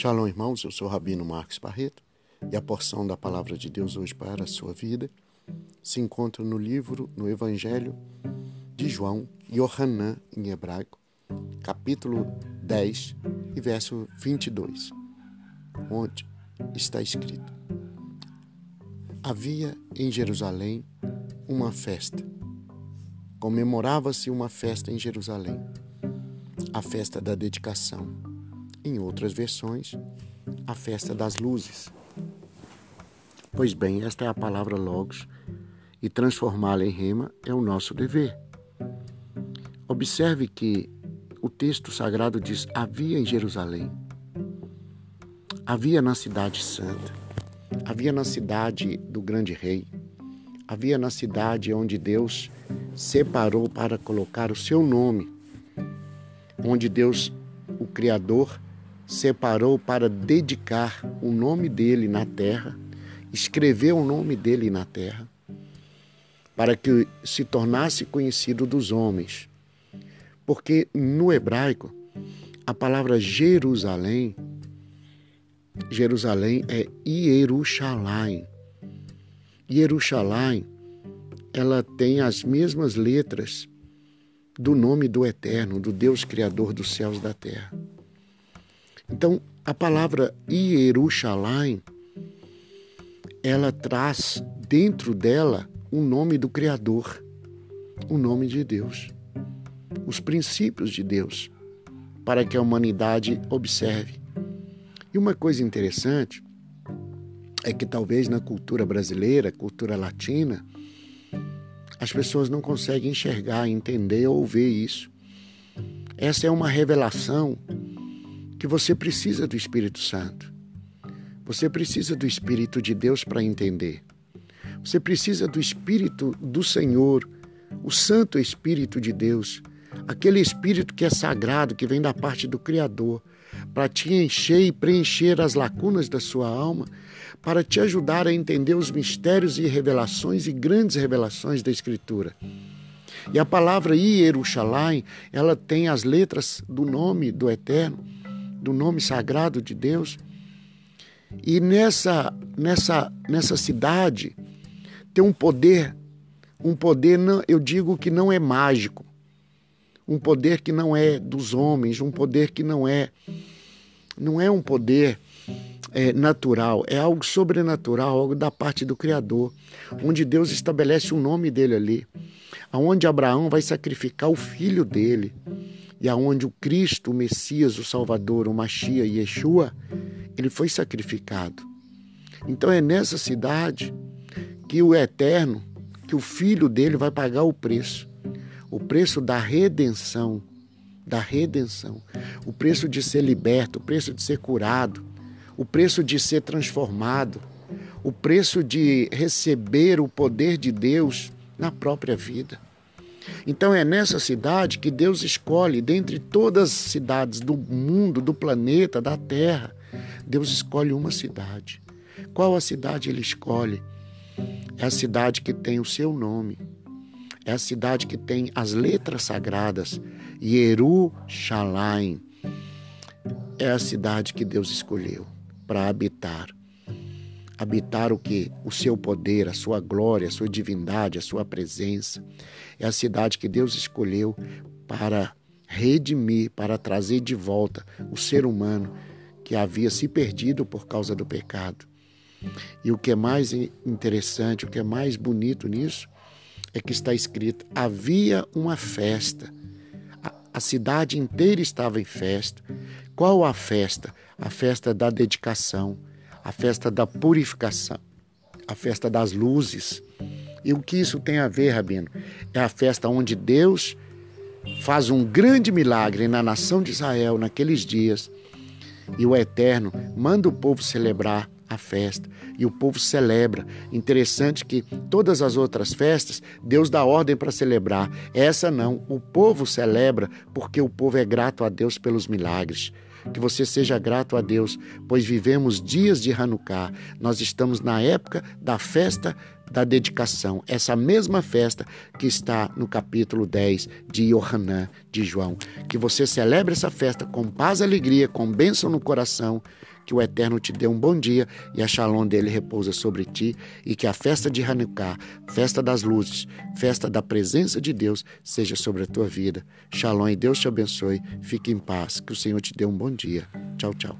Shalom, irmãos. Eu sou o Rabino Marcos Barreto e a porção da palavra de Deus hoje para a sua vida se encontra no livro, no Evangelho de João, Yohanan em hebraico, capítulo 10 e verso 22, onde está escrito: Havia em Jerusalém uma festa. Comemorava-se uma festa em Jerusalém, a festa da dedicação em outras versões, a festa das luzes. Pois bem, esta é a palavra Logos e transformá-la em rema é o nosso dever. Observe que o texto sagrado diz: havia em Jerusalém, havia na cidade santa, havia na cidade do grande rei, havia na cidade onde Deus separou para colocar o seu nome, onde Deus, o Criador, separou para dedicar o nome dele na terra, escreveu o nome dele na terra, para que se tornasse conhecido dos homens. Porque no hebraico, a palavra Jerusalém, Jerusalém é Ierushalayim. Ierushalayim, ela tem as mesmas letras do nome do Eterno, do Deus Criador dos céus e da terra. Então, a palavra Ierushalayim, ela traz dentro dela o nome do Criador, o nome de Deus, os princípios de Deus, para que a humanidade observe. E uma coisa interessante é que talvez na cultura brasileira, cultura latina, as pessoas não conseguem enxergar, entender ou ver isso. Essa é uma revelação que você precisa do Espírito Santo. Você precisa do Espírito de Deus para entender. Você precisa do Espírito do Senhor, o Santo Espírito de Deus, aquele Espírito que é sagrado, que vem da parte do Criador, para te encher e preencher as lacunas da sua alma, para te ajudar a entender os mistérios e revelações e grandes revelações da Escritura. E a palavra Ierushalayim, ela tem as letras do nome do Eterno do nome sagrado de Deus. E nessa, nessa, nessa cidade tem um poder, um poder, não, eu digo que não é mágico, um poder que não é dos homens, um poder que não é, não é um poder é, natural, é algo sobrenatural, algo da parte do Criador, onde Deus estabelece o nome dele ali, aonde Abraão vai sacrificar o filho dele e aonde o Cristo, o Messias, o Salvador, o Machia e Yeshua, ele foi sacrificado. Então é nessa cidade que o Eterno, que o Filho dele vai pagar o preço, o preço da redenção, da redenção, o preço de ser liberto, o preço de ser curado, o preço de ser transformado, o preço de receber o poder de Deus na própria vida. Então é nessa cidade que Deus escolhe, dentre todas as cidades do mundo, do planeta, da terra, Deus escolhe uma cidade. Qual a cidade ele escolhe? É a cidade que tem o seu nome. É a cidade que tem as letras sagradas. Jerusalém. É a cidade que Deus escolheu para habitar habitar o que? O seu poder, a sua glória, a sua divindade, a sua presença. É a cidade que Deus escolheu para redimir, para trazer de volta o ser humano que havia se perdido por causa do pecado. E o que é mais interessante, o que é mais bonito nisso, é que está escrito: havia uma festa. A, cidade inteira estava em festa. Qual a festa? A festa da dedicação a festa da purificação, a festa das luzes. E o que isso tem a ver, Rabino? É a festa onde Deus faz um grande milagre na nação de Israel naqueles dias e o Eterno manda o povo celebrar a festa e o povo celebra. Interessante que todas as outras festas Deus dá ordem para celebrar. Essa não, o povo celebra porque o povo é grato a Deus pelos milagres. Que você seja grato a Deus, pois vivemos dias de Hanukkah. Nós estamos na época da festa da dedicação, essa mesma festa que está no capítulo 10 de Yohanan, de João. Que você celebre essa festa com paz e alegria, com bênção no coração, que o Eterno te dê um bom dia e a shalom dele repousa sobre ti e que a festa de Hanukkah, festa das luzes, festa da presença de Deus seja sobre a tua vida. Shalom e Deus te abençoe. Fique em paz. Que o Senhor te dê um bom dia. Tchau, tchau.